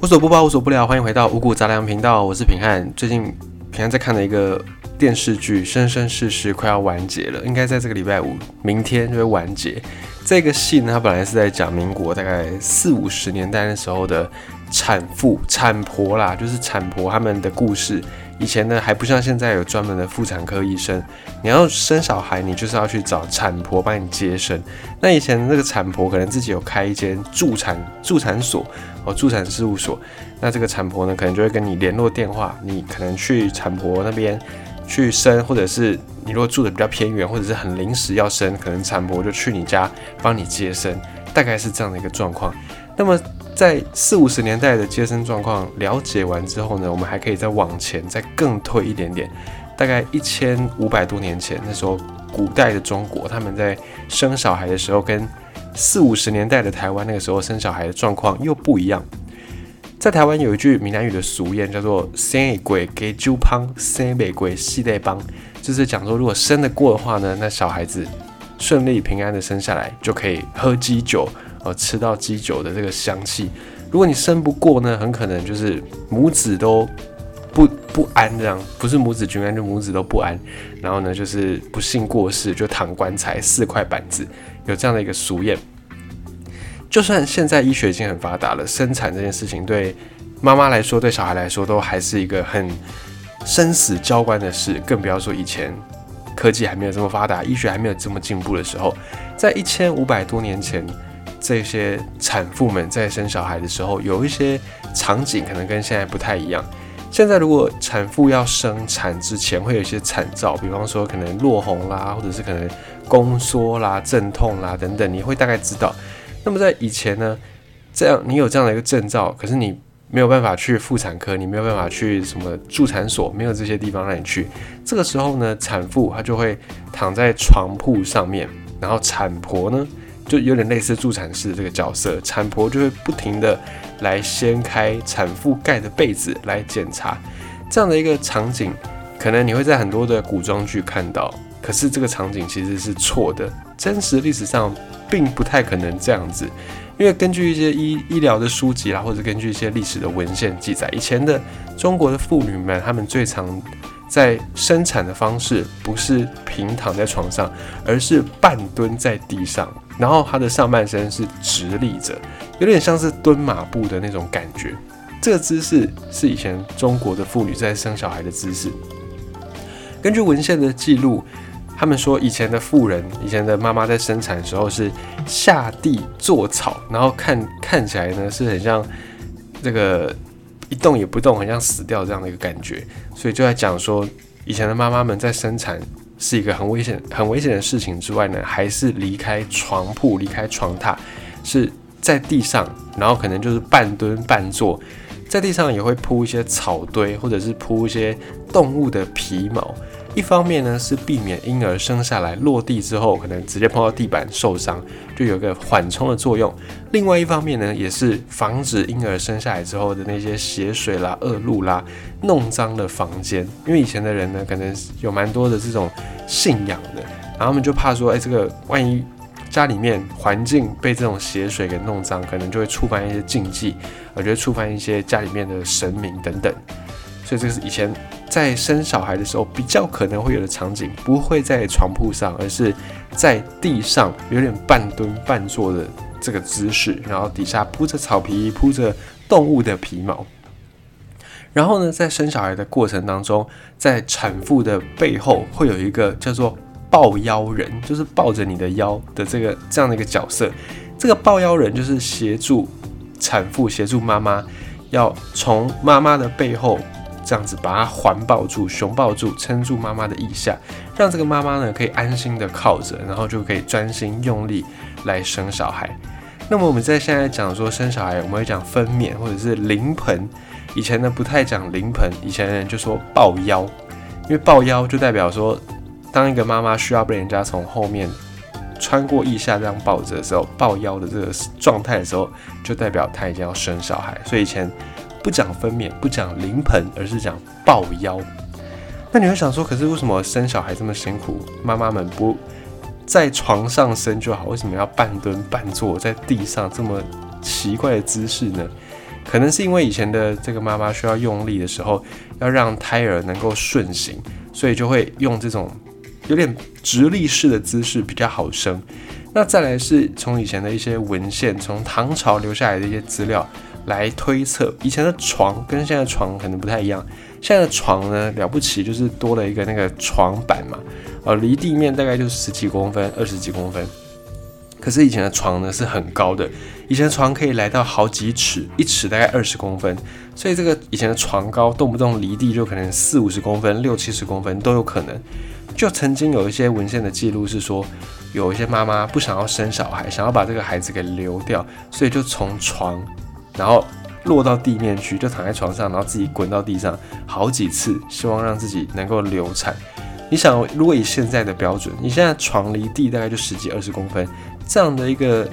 无所不包，无所不聊，欢迎回到五谷杂粮频道，我是平汉。最近平汉在看的一个电视剧《生生世世》快要完结了，应该在这个礼拜五，明天就会完结。这个戏呢，它本来是在讲民国大概四五十年代那时候的产妇、产婆啦，就是产婆他们的故事。以前呢还不像现在有专门的妇产科医生，你要生小孩，你就是要去找产婆帮你接生。那以前那个产婆可能自己有开一间助产助产所哦，助产事务所。那这个产婆呢，可能就会跟你联络电话，你可能去产婆那边去生，或者是你如果住的比较偏远，或者是很临时要生，可能产婆就去你家帮你接生，大概是这样的一个状况。那么在四五十年代的接生状况了解完之后呢，我们还可以再往前再更退一点点，大概一千五百多年前，那时候古代的中国他们在生小孩的时候，跟四五十年代的台湾那个时候生小孩的状况又不一样。在台湾有一句闽南语的俗谚叫做 “生一鬼给猪胖，生一鬼系带帮”，就是讲说如果生得过的话呢，那小孩子顺利平安的生下来就可以喝鸡酒。呃，吃到鸡酒的这个香气，如果你生不过呢，很可能就是母子都不不安这样，不是母子均安，就母子都不安。然后呢，就是不幸过世，就躺棺材四块板子，有这样的一个俗谚。就算现在医学已经很发达了，生产这件事情对妈妈来说，对小孩来说，都还是一个很生死交关的事。更不要说以前科技还没有这么发达，医学还没有这么进步的时候，在一千五百多年前。这些产妇们在生小孩的时候，有一些场景可能跟现在不太一样。现在如果产妇要生产之前，会有一些产兆，比方说可能落红啦，或者是可能宫缩啦、阵痛啦等等，你会大概知道。那么在以前呢，这样你有这样的一个征兆，可是你没有办法去妇产科，你没有办法去什么助产所，没有这些地方让你去。这个时候呢，产妇她就会躺在床铺上面，然后产婆呢。就有点类似助产士这个角色，产婆就会不停的来掀开产妇盖的被子来检查，这样的一个场景，可能你会在很多的古装剧看到，可是这个场景其实是错的，真实历史上并不太可能这样子，因为根据一些医医疗的书籍啦，或者根据一些历史的文献记载，以前的中国的妇女们，她们最常在生产的方式不是平躺在床上，而是半蹲在地上。然后她的上半身是直立着，有点像是蹲马步的那种感觉。这个姿势是以前中国的妇女在生小孩的姿势。根据文献的记录，他们说以前的富人，以前的妈妈在生产的时候是下地做草，然后看看起来呢是很像这个一动也不动，很像死掉这样的一个感觉。所以就在讲说，以前的妈妈们在生产。是一个很危险、很危险的事情之外呢，还是离开床铺、离开床榻，是在地上，然后可能就是半蹲半坐，在地上也会铺一些草堆，或者是铺一些动物的皮毛。一方面呢是避免婴儿生下来落地之后可能直接碰到地板受伤，就有个缓冲的作用；另外一方面呢也是防止婴儿生下来之后的那些血水啦、恶露啦弄脏了房间。因为以前的人呢可能有蛮多的这种信仰的，然后他们就怕说，哎，这个万一家里面环境被这种血水给弄脏，可能就会触犯一些禁忌，我觉得触犯一些家里面的神明等等。所以这个是以前在生小孩的时候比较可能会有的场景，不会在床铺上，而是在地上有点半蹲半坐的这个姿势，然后底下铺着草皮，铺着动物的皮毛。然后呢，在生小孩的过程当中，在产妇的背后会有一个叫做抱腰人，就是抱着你的腰的这个这样的一个角色。这个抱腰人就是协助产妇、协助妈妈，要从妈妈的背后。这样子把它环抱住、熊抱住、撑住妈妈的腋下，让这个妈妈呢可以安心的靠着，然后就可以专心用力来生小孩。那么我们在现在讲说生小孩，我们会讲分娩或者是临盆。以前呢不太讲临盆，以前人就说抱腰，因为抱腰就代表说，当一个妈妈需要被人家从后面穿过腋下这样抱着的时候，抱腰的这个状态的时候，就代表她已经要生小孩。所以以前。不讲分娩，不讲临盆，而是讲抱腰。那你会想说，可是为什么生小孩这么辛苦？妈妈们不在床上生就好，为什么要半蹲半坐在地上这么奇怪的姿势呢？可能是因为以前的这个妈妈需要用力的时候，要让胎儿能够顺行，所以就会用这种有点直立式的姿势比较好生。那再来是从以前的一些文献，从唐朝留下来的一些资料来推测，以前的床跟现在的床可能不太一样。现在的床呢了不起，就是多了一个那个床板嘛，呃，离地面大概就是十几公分、二十几公分。可是以前的床呢是很高的，以前床可以来到好几尺，一尺大概二十公分，所以这个以前的床高动不动离地就可能四五十公分、六七十公分都有可能。就曾经有一些文献的记录是说，有一些妈妈不想要生小孩，想要把这个孩子给流掉，所以就从床然后落到地面去，就躺在床上，然后自己滚到地上好几次，希望让自己能够流产。你想，如果以现在的标准，你现在床离地大概就十几二十公分。这样的一个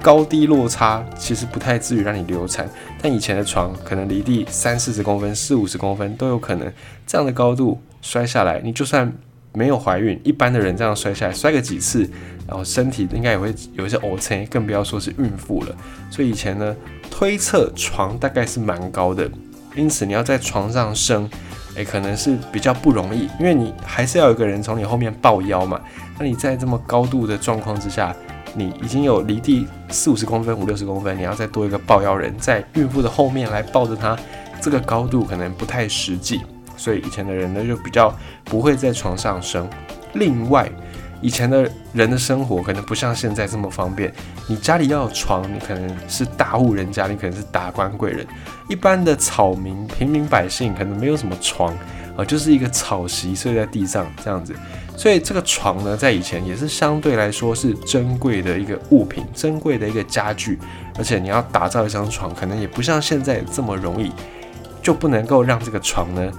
高低落差，其实不太至于让你流产，但以前的床可能离地三四十公分、四五十公分都有可能。这样的高度摔下来，你就算没有怀孕，一般的人这样摔下来，摔个几次，然后身体应该也会有一些 O C，更不要说是孕妇了。所以以前呢，推测床大概是蛮高的，因此你要在床上生，诶，可能是比较不容易，因为你还是要有个人从你后面抱腰嘛。那你在这么高度的状况之下，你已经有离地四五十公分、五六十公分，你要再多一个抱腰人在孕妇的后面来抱着她，这个高度可能不太实际，所以以前的人呢就比较不会在床上生。另外，以前的人的生活可能不像现在这么方便，你家里要有床，你可能是大户人家，你可能是达官贵人，一般的草民、平民百姓可能没有什么床啊，就是一个草席睡在地上这样子。所以这个床呢，在以前也是相对来说是珍贵的一个物品，珍贵的一个家具。而且你要打造一张床，可能也不像现在这么容易，就不能够让这个床呢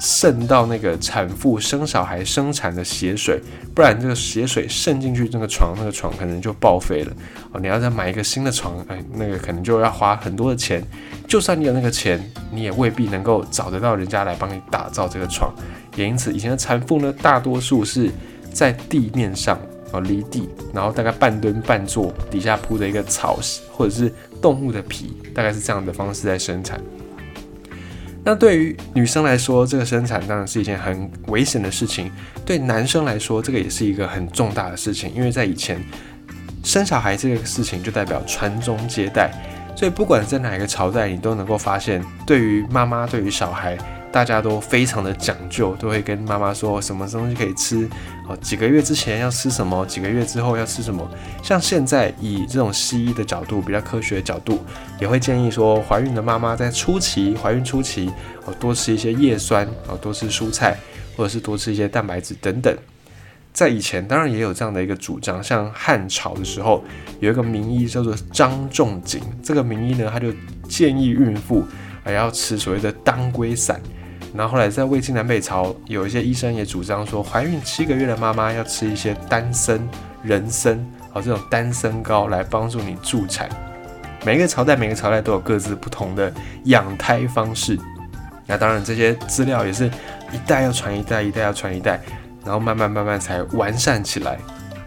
渗到那个产妇生小孩生产的血水，不然这个血水渗进去，那个床那个床可能就报废了。哦，你要再买一个新的床，哎，那个可能就要花很多的钱。就算你有那个钱，你也未必能够找得到人家来帮你打造这个床。也因此，以前的产妇呢，大多数是在地面上哦，离地，然后大概半蹲半坐，底下铺着一个草或者是动物的皮，大概是这样的方式在生产。那对于女生来说，这个生产当然是一件很危险的事情；对男生来说，这个也是一个很重大的事情，因为在以前生小孩这个事情就代表传宗接代，所以不管在哪一个朝代，你都能够发现，对于妈妈，对于小孩。大家都非常的讲究，都会跟妈妈说什么东西可以吃哦，几个月之前要吃什么，几个月之后要吃什么。像现在以这种西医的角度，比较科学的角度，也会建议说，怀孕的妈妈在初期，怀孕初期哦，多吃一些叶酸哦，多吃蔬菜，或者是多吃一些蛋白质等等。在以前当然也有这样的一个主张，像汉朝的时候，有一个名医叫做张仲景，这个名医呢，他就建议孕妇还要吃所谓的当归散。然后后来在魏晋南北朝，有一些医生也主张说，怀孕七个月的妈妈要吃一些丹参、人参，哦，这种丹参膏来帮助你助产。每一个朝代，每个朝代都有各自不同的养胎方式。那当然，这些资料也是一代要传一代，一代要传一代，然后慢慢慢慢才完善起来，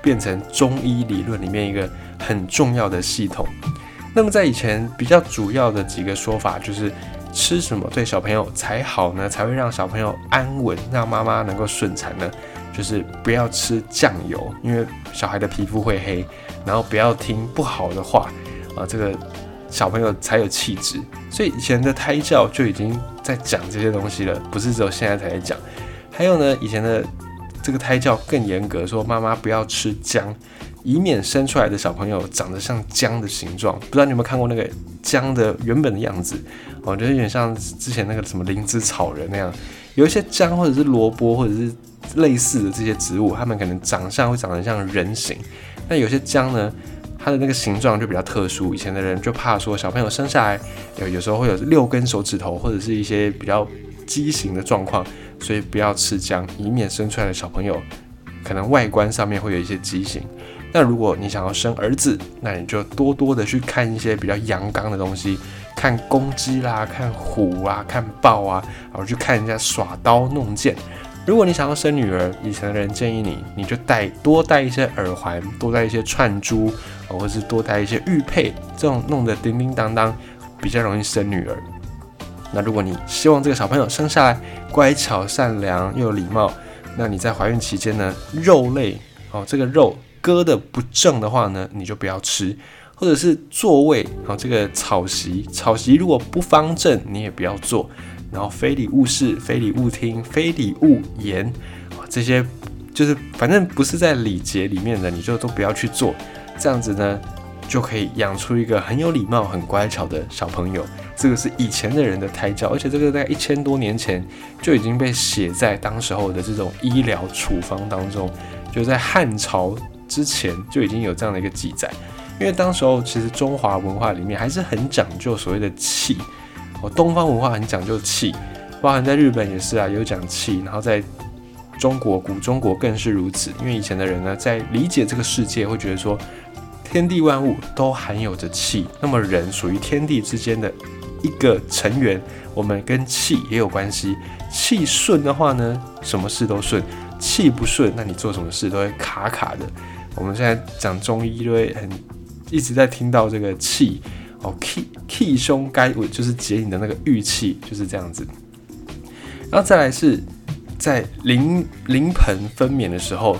变成中医理论里面一个很重要的系统。那么在以前比较主要的几个说法就是。吃什么对小朋友才好呢？才会让小朋友安稳，让妈妈能够顺产呢？就是不要吃酱油，因为小孩的皮肤会黑。然后不要听不好的话啊，这个小朋友才有气质。所以以前的胎教就已经在讲这些东西了，不是只有现在才在讲。还有呢，以前的这个胎教更严格，说妈妈不要吃姜。以免生出来的小朋友长得像姜的形状，不知道你有没有看过那个姜的原本的样子？我觉得有点像之前那个什么灵芝草人那样。有一些姜或者是萝卜或者是类似的这些植物，它们可能长相会长得像人形。那有些姜呢，它的那个形状就比较特殊。以前的人就怕说小朋友生下来有有时候会有六根手指头或者是一些比较畸形的状况，所以不要吃姜，以免生出来的小朋友可能外观上面会有一些畸形。那如果你想要生儿子，那你就多多的去看一些比较阳刚的东西，看公鸡啦，看虎啊，看豹啊，然后去看人家耍刀弄剑，如果你想要生女儿，以前的人建议你，你就戴多戴一些耳环，多戴一些串珠，或者是多戴一些玉佩，这种弄得叮叮当当，比较容易生女儿。那如果你希望这个小朋友生下来乖巧善良又有礼貌，那你在怀孕期间呢，肉类哦，这个肉割的不正的话呢，你就不要吃，或者是座位哦，这个草席草席如果不方正，你也不要坐。然后非礼勿视、非礼勿听、非礼勿言，这些就是反正不是在礼节里面的，你就都不要去做。这样子呢，就可以养出一个很有礼貌、很乖巧的小朋友。这个是以前的人的胎教，而且这个在一千多年前就已经被写在当时候的这种医疗处方当中，就在汉朝之前就已经有这样的一个记载。因为当时候其实中华文化里面还是很讲究所谓的气。哦，东方文化很讲究气，包含在日本也是啊，有讲气。然后在中国，古中国更是如此。因为以前的人呢，在理解这个世界，会觉得说，天地万物都含有着气。那么人属于天地之间的一个成员，我们跟气也有关系。气顺的话呢，什么事都顺；气不顺，那你做什么事都会卡卡的。我们现在讲中医，就会很一直在听到这个气。哦气气胸该我就是解你的那个郁气，就是这样子。然后再来是在临临盆分娩的时候，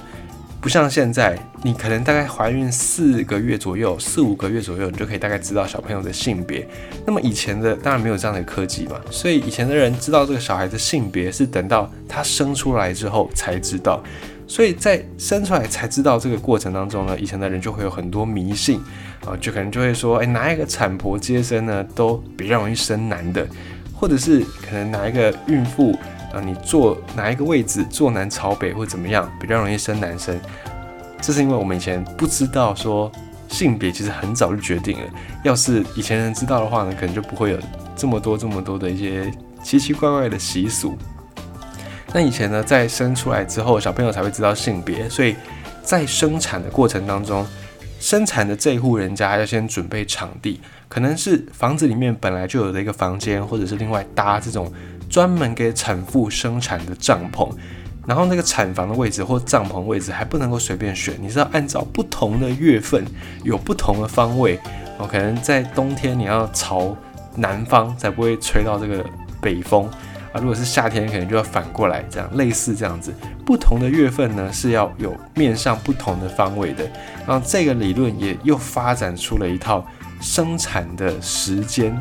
不像现在，你可能大概怀孕四个月左右，四五个月左右，你就可以大概知道小朋友的性别。那么以前的当然没有这样的科技嘛，所以以前的人知道这个小孩的性别是等到他生出来之后才知道。所以在生出来才知道这个过程当中呢，以前的人就会有很多迷信啊，就可能就会说，哎，哪一个产婆接生呢，都比较容易生男的，或者是可能哪一个孕妇啊，你坐哪一个位置，坐南朝北或怎么样，比较容易生男生。这是因为我们以前不知道说性别其实很早就决定了，要是以前人知道的话呢，可能就不会有这么多这么多的一些奇奇怪怪的习俗。那以前呢，在生出来之后，小朋友才会知道性别，所以在生产的过程当中，生产的这一户人家要先准备场地，可能是房子里面本来就有的一个房间，或者是另外搭这种专门给产妇生产的帐篷。然后那个产房的位置或帐篷位置还不能够随便选，你是要按照不同的月份有不同的方位。哦，可能在冬天你要朝南方，才不会吹到这个北风。啊如果是夏天，可能就要反过来，这样类似这样子，不同的月份呢是要有面上不同的方位的。然后这个理论也又发展出了一套生产的时间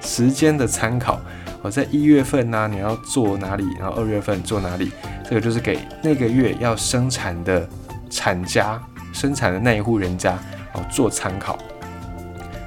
时间的参考。我在一月份呢，你要做哪里？然后二月份做哪里？这个就是给那个月要生产的产家生产的那一户人家哦做参考。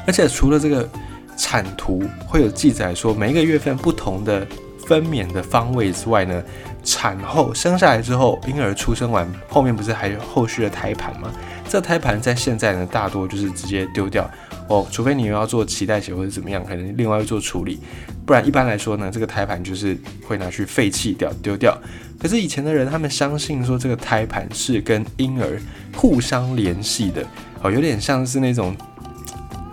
而且除了这个产图会有记载说每一个月份不同的。分娩的方位之外呢，产后生下来之后，婴儿出生完后面不是还有后续的胎盘吗？这胎盘在现在呢，大多就是直接丢掉哦，除非你又要做脐带血或者怎么样，可能另外做处理，不然一般来说呢，这个胎盘就是会拿去废弃掉丢掉。可是以前的人他们相信说这个胎盘是跟婴儿互相联系的哦，有点像是那种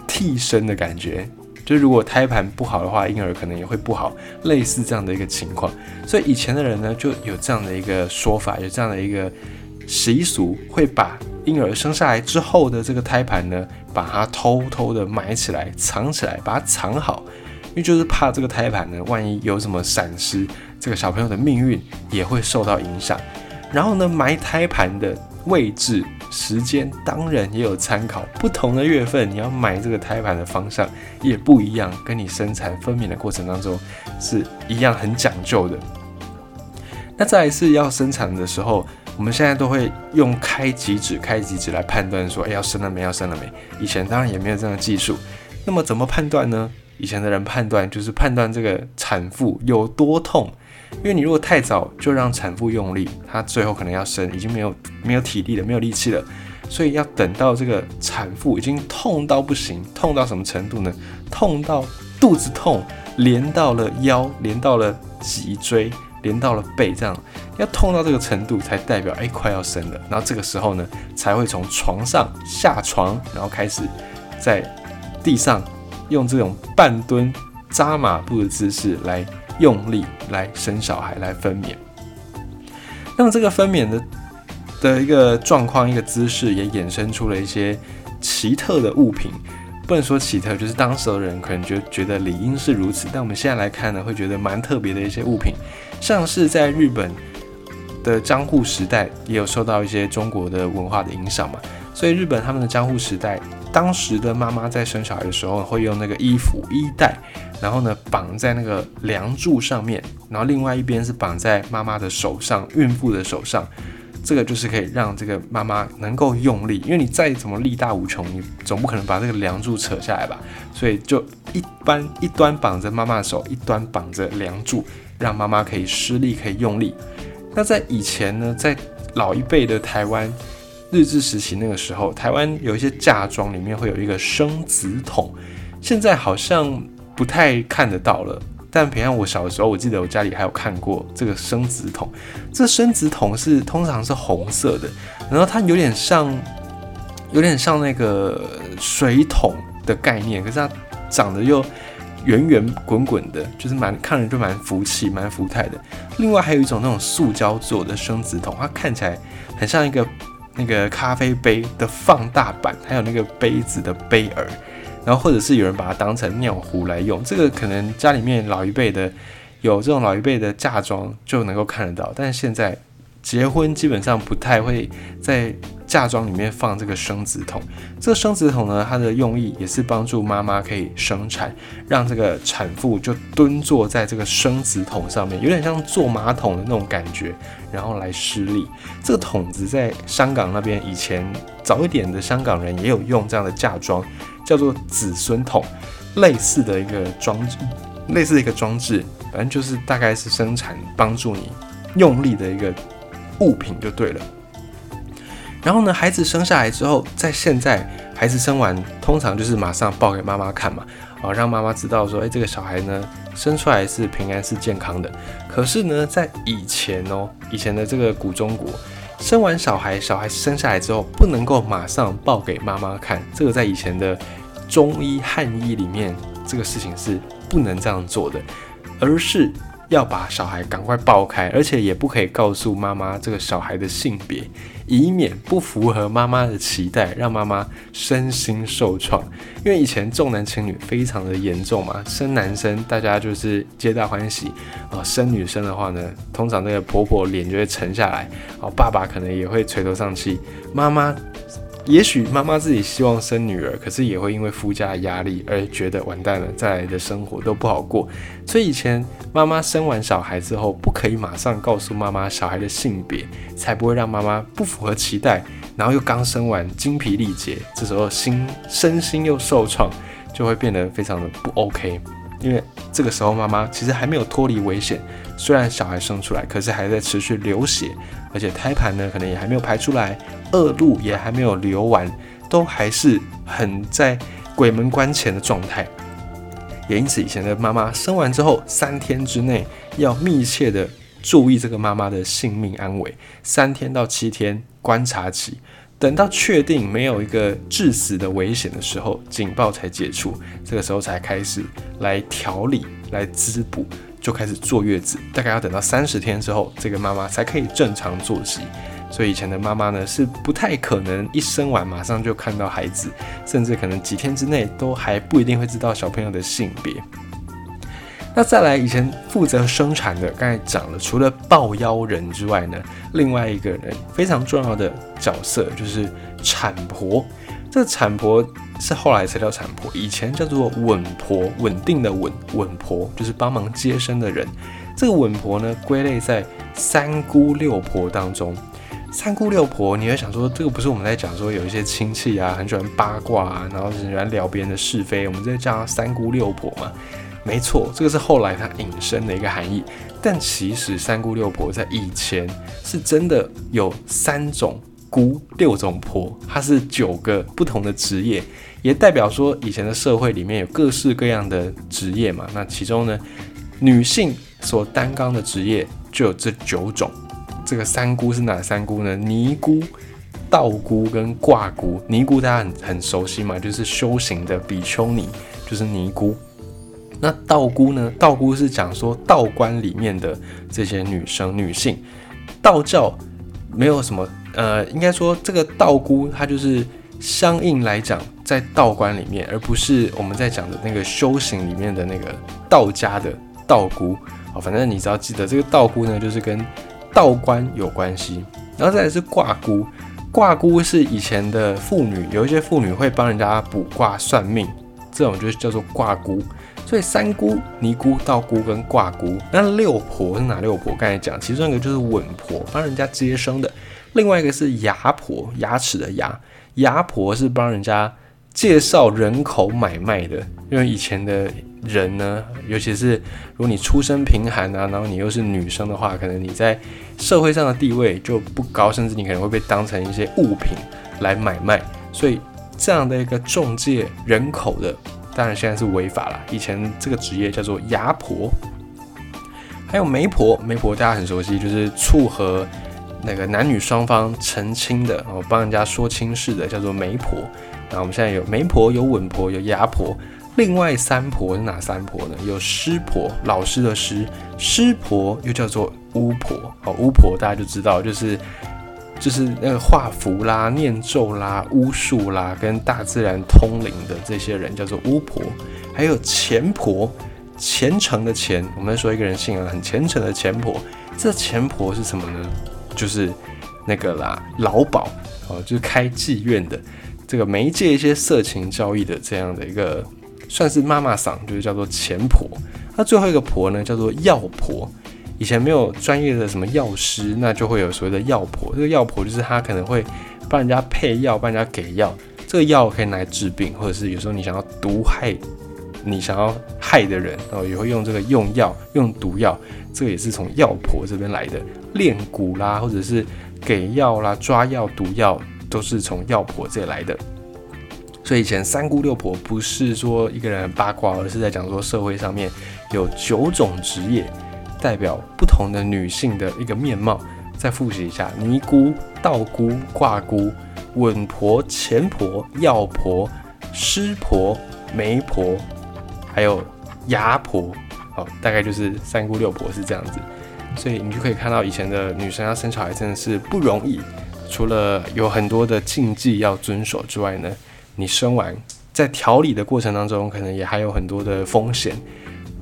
替身的感觉。就如果胎盘不好的话，婴儿可能也会不好，类似这样的一个情况。所以以前的人呢，就有这样的一个说法，有这样的一个习俗，会把婴儿生下来之后的这个胎盘呢，把它偷偷的埋起来、藏起来，把它藏好，因为就是怕这个胎盘呢，万一有什么闪失，这个小朋友的命运也会受到影响。然后呢，埋胎盘的位置。时间当然也有参考，不同的月份你要买这个胎盘的方向也不一样，跟你生产分娩的过程当中是一样很讲究的。那再一次要生产的时候，我们现在都会用开几指、开几指来判断说，哎，要生了没？要生了没？以前当然也没有这样的技术，那么怎么判断呢？以前的人判断就是判断这个产妇有多痛。因为你如果太早就让产妇用力，她最后可能要生，已经没有没有体力了，没有力气了，所以要等到这个产妇已经痛到不行，痛到什么程度呢？痛到肚子痛，连到了腰，连到了脊椎，连到了背，这样要痛到这个程度才代表哎快要生了。然后这个时候呢，才会从床上下床，然后开始在地上用这种半蹲扎马步的姿势来。用力来生小孩来分娩，那么这个分娩的的一个状况、一个姿势，也衍生出了一些奇特的物品。不能说奇特，就是当时的人可能觉觉得理应是如此。但我们现在来看呢，会觉得蛮特别的一些物品，像是在日本的江户时代，也有受到一些中国的文化的影响嘛。所以日本他们的江户时代，当时的妈妈在生小孩的时候，会用那个衣服衣带，然后呢绑在那个梁柱上面，然后另外一边是绑在妈妈的手上，孕妇的手上。这个就是可以让这个妈妈能够用力，因为你再怎么力大无穷，你总不可能把这个梁柱扯下来吧？所以就一般一端绑着妈妈的手，一端绑着梁柱，让妈妈可以施力，可以用力。那在以前呢，在老一辈的台湾日治时期那个时候，台湾有一些嫁妆里面会有一个生子桶，现在好像不太看得到了。但平常我小的时候，我记得我家里还有看过这个生子桶。这生子桶是通常是红色的，然后它有点像，有点像那个水桶的概念，可是它长得又圆圆滚滚的，就是蛮看着就蛮福气、蛮福态的。另外还有一种那种塑胶做的生子桶，它看起来很像一个那个咖啡杯的放大版，还有那个杯子的杯耳。然后或者是有人把它当成尿壶来用，这个可能家里面老一辈的有这种老一辈的嫁妆就能够看得到，但是现在结婚基本上不太会在嫁妆里面放这个生子桶。这个生子桶呢，它的用意也是帮助妈妈可以生产，让这个产妇就蹲坐在这个生子桶上面，有点像坐马桶的那种感觉，然后来施力。这个桶子在香港那边以前早一点的香港人也有用这样的嫁妆。叫做子孙桶，类似的一个装置，类似的一个装置，反正就是大概是生产帮助你用力的一个物品就对了。然后呢，孩子生下来之后，在现在孩子生完，通常就是马上抱给妈妈看嘛，啊，让妈妈知道说，哎，这个小孩呢生出来是平安是健康的。可是呢，在以前哦，以前的这个古中国。生完小孩，小孩生下来之后不能够马上抱给妈妈看，这个在以前的中医汉医里面，这个事情是不能这样做的，而是。要把小孩赶快抱开，而且也不可以告诉妈妈这个小孩的性别，以免不符合妈妈的期待，让妈妈身心受创。因为以前重男轻女非常的严重嘛，生男生大家就是皆大欢喜啊，生女生的话呢，通常那个婆婆脸就会沉下来，哦，爸爸可能也会垂头丧气，妈妈。也许妈妈自己希望生女儿，可是也会因为夫家的压力而觉得完蛋了，再来的生活都不好过。所以以前妈妈生完小孩之后，不可以马上告诉妈妈小孩的性别，才不会让妈妈不符合期待，然后又刚生完精疲力竭，这时候心身心又受创，就会变得非常的不 OK。因为这个时候妈妈其实还没有脱离危险，虽然小孩生出来，可是还在持续流血，而且胎盘呢可能也还没有排出来。恶露也还没有流完，都还是很在鬼门关前的状态。也因此，以前的妈妈生完之后，三天之内要密切的注意这个妈妈的性命安危，三天到七天观察期，等到确定没有一个致死的危险的时候，警报才解除。这个时候才开始来调理、来滋补，就开始坐月子。大概要等到三十天之后，这个妈妈才可以正常作息。所以以前的妈妈呢，是不太可能一生完马上就看到孩子，甚至可能几天之内都还不一定会知道小朋友的性别。那再来，以前负责生产的，刚才讲了，除了抱腰人之外呢，另外一个人非常重要的角色就是产婆。这个产婆是后来才叫产婆，以前叫做稳婆，稳定的稳稳婆，就是帮忙接生的人。这个稳婆呢，归类在三姑六婆当中。三姑六婆，你会想说，这个不是我们在讲说有一些亲戚啊，很喜欢八卦啊，然后喜欢聊别人的是非，我们在叫三姑六婆嘛？没错，这个是后来它引申的一个含义。但其实三姑六婆在以前是真的有三种姑，六种婆，它是九个不同的职业，也代表说以前的社会里面有各式各样的职业嘛。那其中呢，女性所担当的职业就有这九种。这个三姑是哪三姑呢？尼姑、道姑跟卦姑。尼姑大家很很熟悉嘛，就是修行的比丘尼，就是尼姑。那道姑呢？道姑是讲说道观里面的这些女生、女性。道教没有什么，呃，应该说这个道姑她就是相应来讲在道观里面，而不是我们在讲的那个修行里面的那个道家的道姑。好，反正你只要记得这个道姑呢，就是跟道观有关系。然后再来是卦姑，卦姑是以前的妇女，有一些妇女会帮人家卜卦算命，这种就叫做卦姑。所以三姑、尼姑、道姑跟卦姑，那六婆是哪六婆？刚才讲，其中一个就是稳婆，帮人家接生的；另外一个是牙婆，牙齿的牙，牙婆是帮人家介绍人口买卖的。因为以前的人呢，尤其是如果你出身贫寒啊，然后你又是女生的话，可能你在社会上的地位就不高，甚至你可能会被当成一些物品来买卖。所以这样的一个中介人口的。当然现在是违法了。以前这个职业叫做牙婆，还有媒婆。媒婆大家很熟悉，就是撮合那个男女双方成亲的，然后帮人家说亲事的，叫做媒婆。那我们现在有媒婆、有稳婆、有牙婆。另外三婆是哪三婆呢？有师婆，老师的师；师婆又叫做巫婆。哦，巫婆大家就知道，就是。就是那个画符啦、念咒啦、巫术啦，跟大自然通灵的这些人叫做巫婆，还有钱婆，虔诚的虔。我们说一个人信仰很虔诚的钱婆，这钱婆是什么呢？就是那个啦，老鸨哦，就是开妓院的，这个媒介一些色情交易的这样的一个，算是妈妈桑，就是叫做钱婆。那最后一个婆呢，叫做药婆。以前没有专业的什么药师，那就会有所谓的药婆。这个药婆就是她可能会帮人家配药，帮人家给药。这个药可以拿来治病，或者是有时候你想要毒害你想要害的人，然后也会用这个用药用毒药。这个也是从药婆这边来的。练蛊啦，或者是给药啦、抓药、毒药，都是从药婆这里来的。所以以前三姑六婆不是说一个人八卦，而是在讲说社会上面有九种职业。代表不同的女性的一个面貌，再复习一下：尼姑、道姑、卦姑、稳婆、钱婆、药婆、师婆、媒婆，还有牙婆。好，大概就是三姑六婆是这样子。所以你就可以看到，以前的女生要生小孩真的是不容易，除了有很多的禁忌要遵守之外呢，你生完在调理的过程当中，可能也还有很多的风险。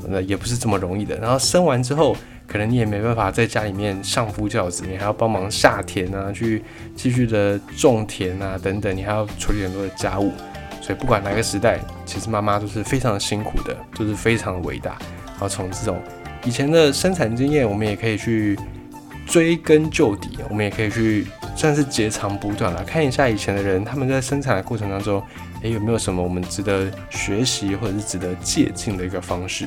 那也不是这么容易的。然后生完之后，可能你也没办法在家里面相夫教子，你还要帮忙下田啊，去继续的种田啊等等，你还要处理很多的家务。所以不管哪个时代，其实妈妈都是非常辛苦的，都是非常伟大。然后从这种以前的生产经验，我们也可以去追根究底，我们也可以去算是截长补短了，看一下以前的人他们在生产的过程当中。诶，有没有什么我们值得学习或者是值得借鉴的一个方式？